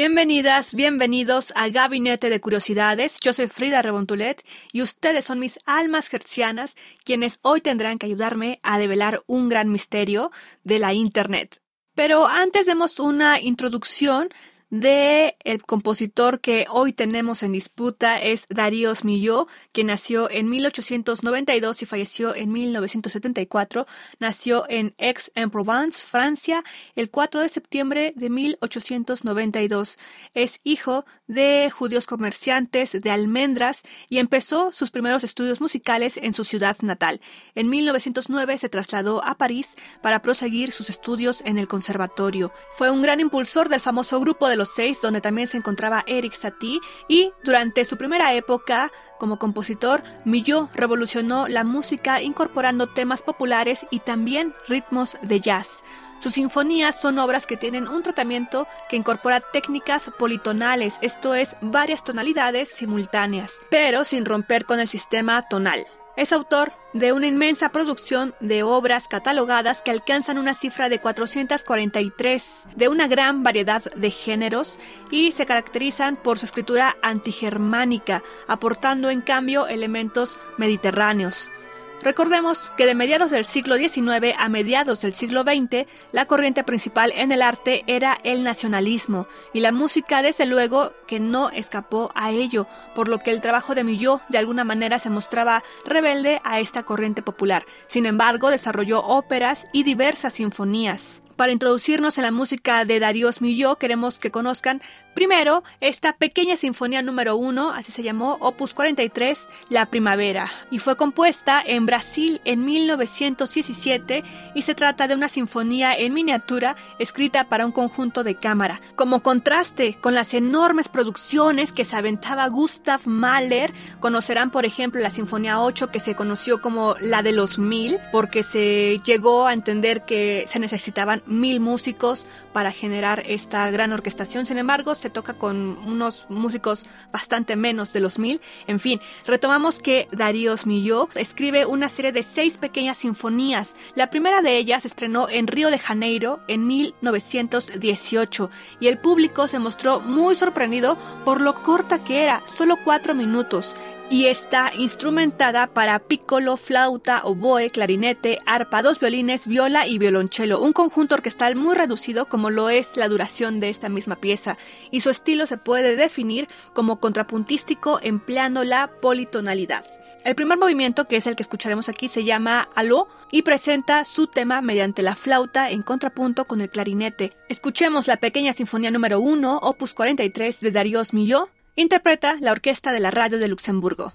Bienvenidas, bienvenidos a Gabinete de Curiosidades. Yo soy Frida Rebontulet y ustedes son mis almas gercianas quienes hoy tendrán que ayudarme a develar un gran misterio de la Internet. Pero antes demos una introducción de el compositor que hoy tenemos en disputa es Daríos Milló, que nació en 1892 y falleció en 1974. Nació en Aix-en-Provence, Francia, el 4 de septiembre de 1892. Es hijo de judíos comerciantes de almendras y empezó sus primeros estudios musicales en su ciudad natal. En 1909 se trasladó a París para proseguir sus estudios en el conservatorio. Fue un gran impulsor del famoso grupo de los seis, donde también se encontraba Eric Satie, y durante su primera época como compositor, Millot revolucionó la música incorporando temas populares y también ritmos de jazz. Sus sinfonías son obras que tienen un tratamiento que incorpora técnicas politonales, esto es, varias tonalidades simultáneas, pero sin romper con el sistema tonal. Es autor de una inmensa producción de obras catalogadas que alcanzan una cifra de 443, de una gran variedad de géneros y se caracterizan por su escritura antigermánica, aportando en cambio elementos mediterráneos. Recordemos que de mediados del siglo XIX a mediados del siglo XX, la corriente principal en el arte era el nacionalismo, y la música desde luego que no escapó a ello, por lo que el trabajo de Millot de alguna manera se mostraba rebelde a esta corriente popular. Sin embargo, desarrolló óperas y diversas sinfonías. Para introducirnos en la música de Darius Milhaud, queremos que conozcan primero esta pequeña sinfonía número uno, así se llamó, Opus 43, La Primavera, y fue compuesta en Brasil en 1917 y se trata de una sinfonía en miniatura escrita para un conjunto de cámara. Como contraste con las enormes producciones que se aventaba Gustav Mahler, conocerán por ejemplo la Sinfonía 8 que se conoció como la de los mil, porque se llegó a entender que se necesitaban mil músicos para generar esta gran orquestación. Sin embargo, se toca con unos músicos bastante menos de los mil. En fin, retomamos que Daríos Milló escribe una serie de seis pequeñas sinfonías. La primera de ellas estrenó en Río de Janeiro en 1918 y el público se mostró muy sorprendido por lo corta que era, solo cuatro minutos y está instrumentada para piccolo, flauta, oboe, clarinete, arpa, dos violines, viola y violonchelo, un conjunto orquestal muy reducido como lo es la duración de esta misma pieza, y su estilo se puede definir como contrapuntístico empleando la politonalidad. El primer movimiento, que es el que escucharemos aquí, se llama Aló y presenta su tema mediante la flauta en contrapunto con el clarinete. Escuchemos la pequeña sinfonía número 1, opus 43 de Darius Milhaud, interpreta la Orquesta de la Radio de Luxemburgo.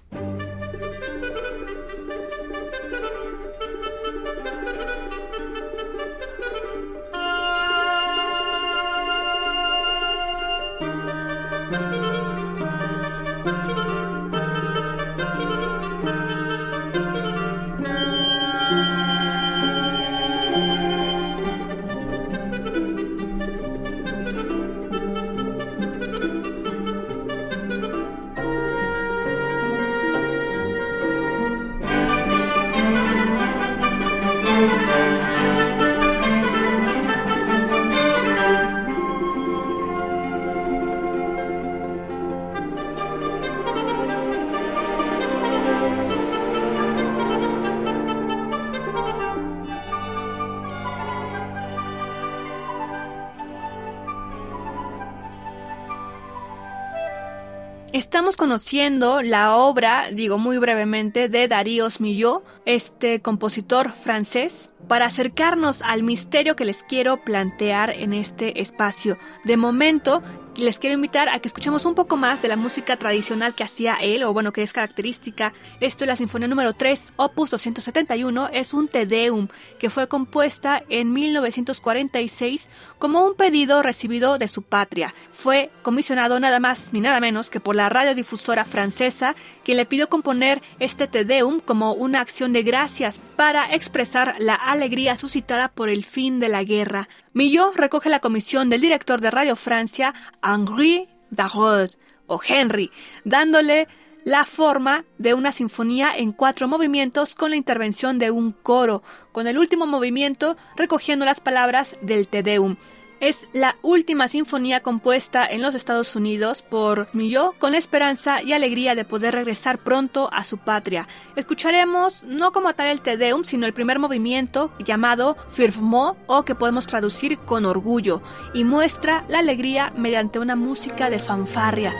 Estamos conociendo la obra, digo muy brevemente, de Daríos Millot, este compositor francés, para acercarnos al misterio que les quiero plantear en este espacio. De momento, les quiero invitar a que escuchemos un poco más de la música tradicional que hacía él, o bueno, que es característica. Esto es la Sinfonía número 3, opus 271, es un Te Deum, que fue compuesta en 1946 como un pedido recibido de su patria. Fue comisionado nada más ni nada menos que por la radiodifusora francesa, quien le pidió componer este Te Deum como una acción de gracias para expresar la alegría suscitada por el fin de la guerra. Millot recoge la comisión del director de Radio Francia, Henri Darod, o Henry, dándole la forma de una sinfonía en cuatro movimientos con la intervención de un coro, con el último movimiento recogiendo las palabras del Te Deum. Es la última sinfonía compuesta en los Estados Unidos por Millot con la esperanza y alegría de poder regresar pronto a su patria. Escucharemos no como tal el Te Deum, sino el primer movimiento llamado Firmo o que podemos traducir con orgullo y muestra la alegría mediante una música de fanfarria.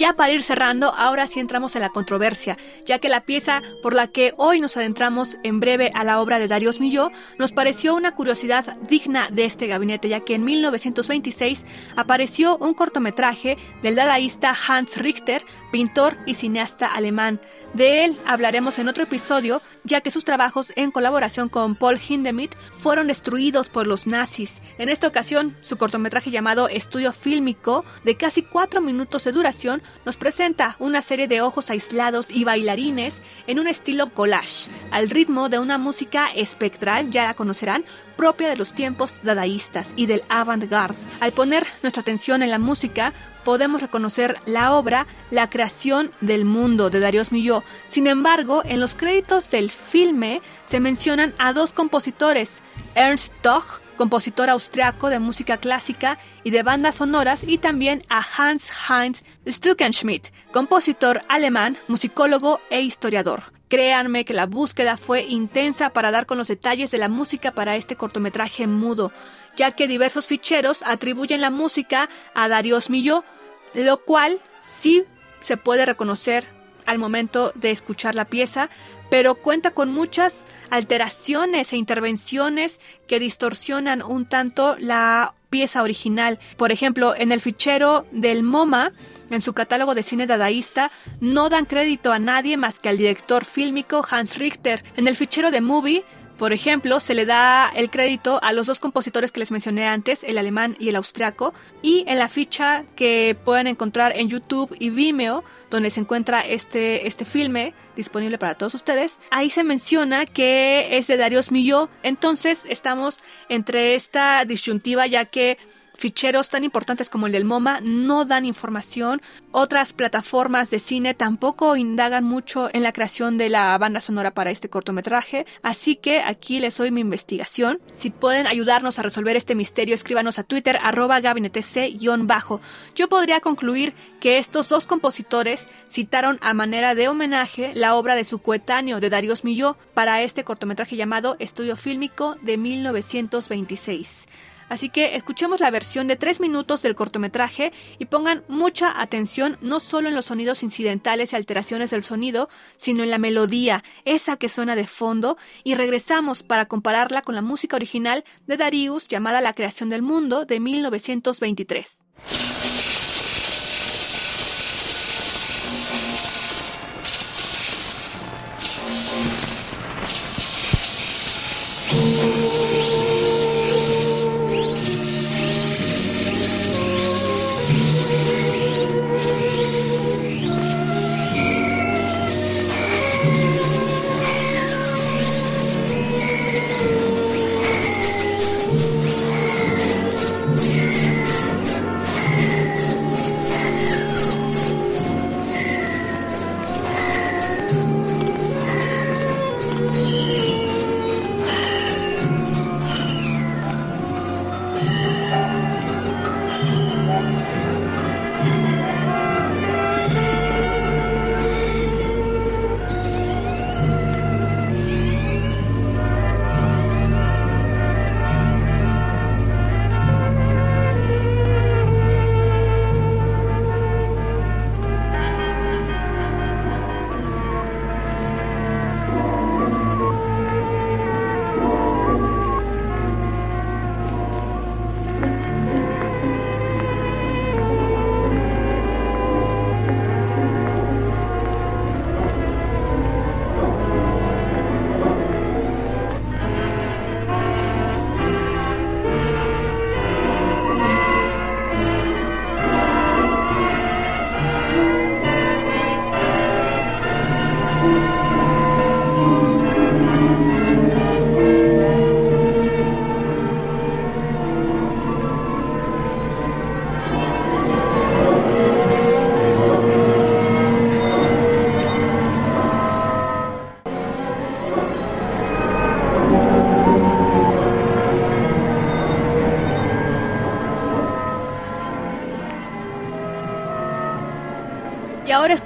Ya para ir cerrando, ahora sí entramos en la controversia, ya que la pieza por la que hoy nos adentramos en breve a la obra de Darius Milhaud nos pareció una curiosidad digna de este gabinete, ya que en 1926 apareció un cortometraje del dadaísta Hans Richter, pintor y cineasta alemán. De él hablaremos en otro episodio, ya que sus trabajos en colaboración con Paul Hindemith fueron destruidos por los nazis. En esta ocasión, su cortometraje llamado Estudio Fílmico, de casi cuatro minutos de duración, nos presenta una serie de ojos aislados y bailarines en un estilo collage, al ritmo de una música espectral, ya la conocerán, propia de los tiempos dadaístas y del avant-garde. Al poner nuestra atención en la música, podemos reconocer la obra La creación del mundo de Darius Milhaud. Sin embargo, en los créditos del filme se mencionan a dos compositores, Ernst Doch, compositor austriaco de música clásica y de bandas sonoras, y también a Hans Heinz Stuckenschmidt, compositor alemán, musicólogo e historiador. Créanme que la búsqueda fue intensa para dar con los detalles de la música para este cortometraje mudo, ya que diversos ficheros atribuyen la música a Darius Milhaud, lo cual sí se puede reconocer al momento de escuchar la pieza, pero cuenta con muchas alteraciones e intervenciones que distorsionan un tanto la pieza original. Por ejemplo, en el fichero del MoMA, en su catálogo de cine dadaísta, no dan crédito a nadie más que al director fílmico Hans Richter. En el fichero de Movie, por ejemplo, se le da el crédito a los dos compositores que les mencioné antes, el alemán y el austriaco, y en la ficha que pueden encontrar en YouTube y Vimeo, donde se encuentra este, este filme disponible para todos ustedes, ahí se menciona que es de Darius Milhaud, entonces estamos entre esta disyuntiva ya que ficheros tan importantes como el del MoMA no dan información. Otras plataformas de cine tampoco indagan mucho en la creación de la banda sonora para este cortometraje. Así que aquí les doy mi investigación. Si pueden ayudarnos a resolver este misterio, escríbanos a Twitter arroba gabinetec-bajo. Yo podría concluir que estos dos compositores citaron a manera de homenaje la obra de su coetáneo de Darius Milhaud para este cortometraje llamado Estudio Fílmico de 1926. Así que escuchemos la versión de tres minutos del cortometraje y pongan mucha atención no solo en los sonidos incidentales y alteraciones del sonido, sino en la melodía, esa que suena de fondo, y regresamos para compararla con la música original de Darius llamada La creación del mundo de 1923.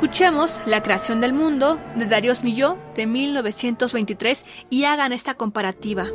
Escuchemos La creación del mundo de Darius Milhaud de 1923 y hagan esta comparativa.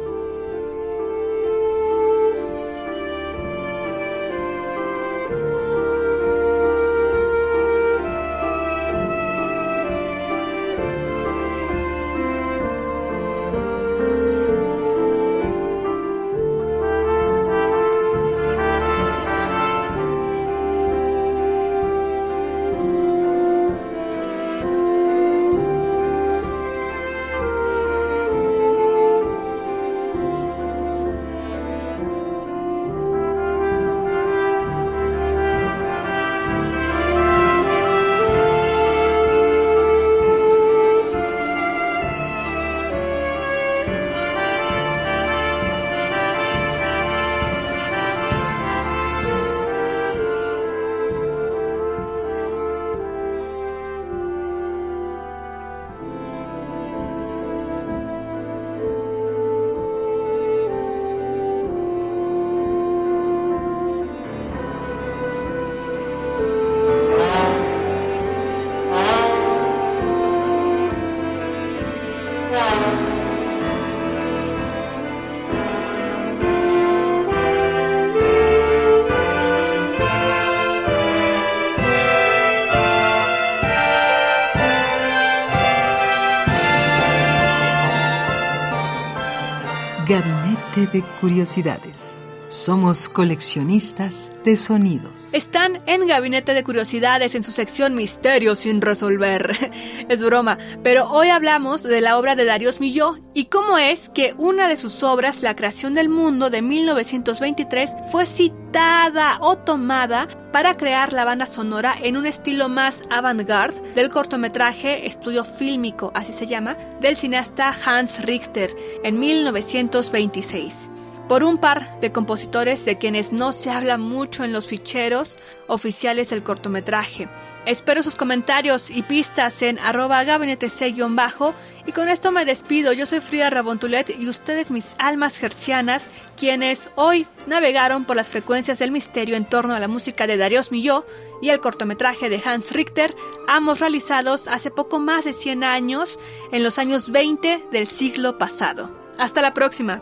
De Curiosidades. Somos coleccionistas de sonidos. Están en Gabinete de Curiosidades en su sección Misterios sin resolver. es broma, pero hoy hablamos de la obra de Darius Milhaud y cómo es que una de sus obras, La creación del mundo de 1923, fue citada o tomada para crear la banda sonora en un estilo más avant-garde del cortometraje Estudio Fílmico, así se llama, del cineasta Hans Richter en 1926. Por un par de compositores de quienes no se habla mucho en los ficheros oficiales del cortometraje. Espero sus comentarios y pistas en arroba gabinetec-bajo y con esto me despido. Yo soy Frida Rabontulet y ustedes mis almas gercianas, quienes hoy navegaron por las frecuencias del misterio en torno a la música de Darius Milhaud y el cortometraje de Hans Richter, ambos realizados hace poco más de 100 años, en los años 20 del siglo pasado. Hasta la próxima.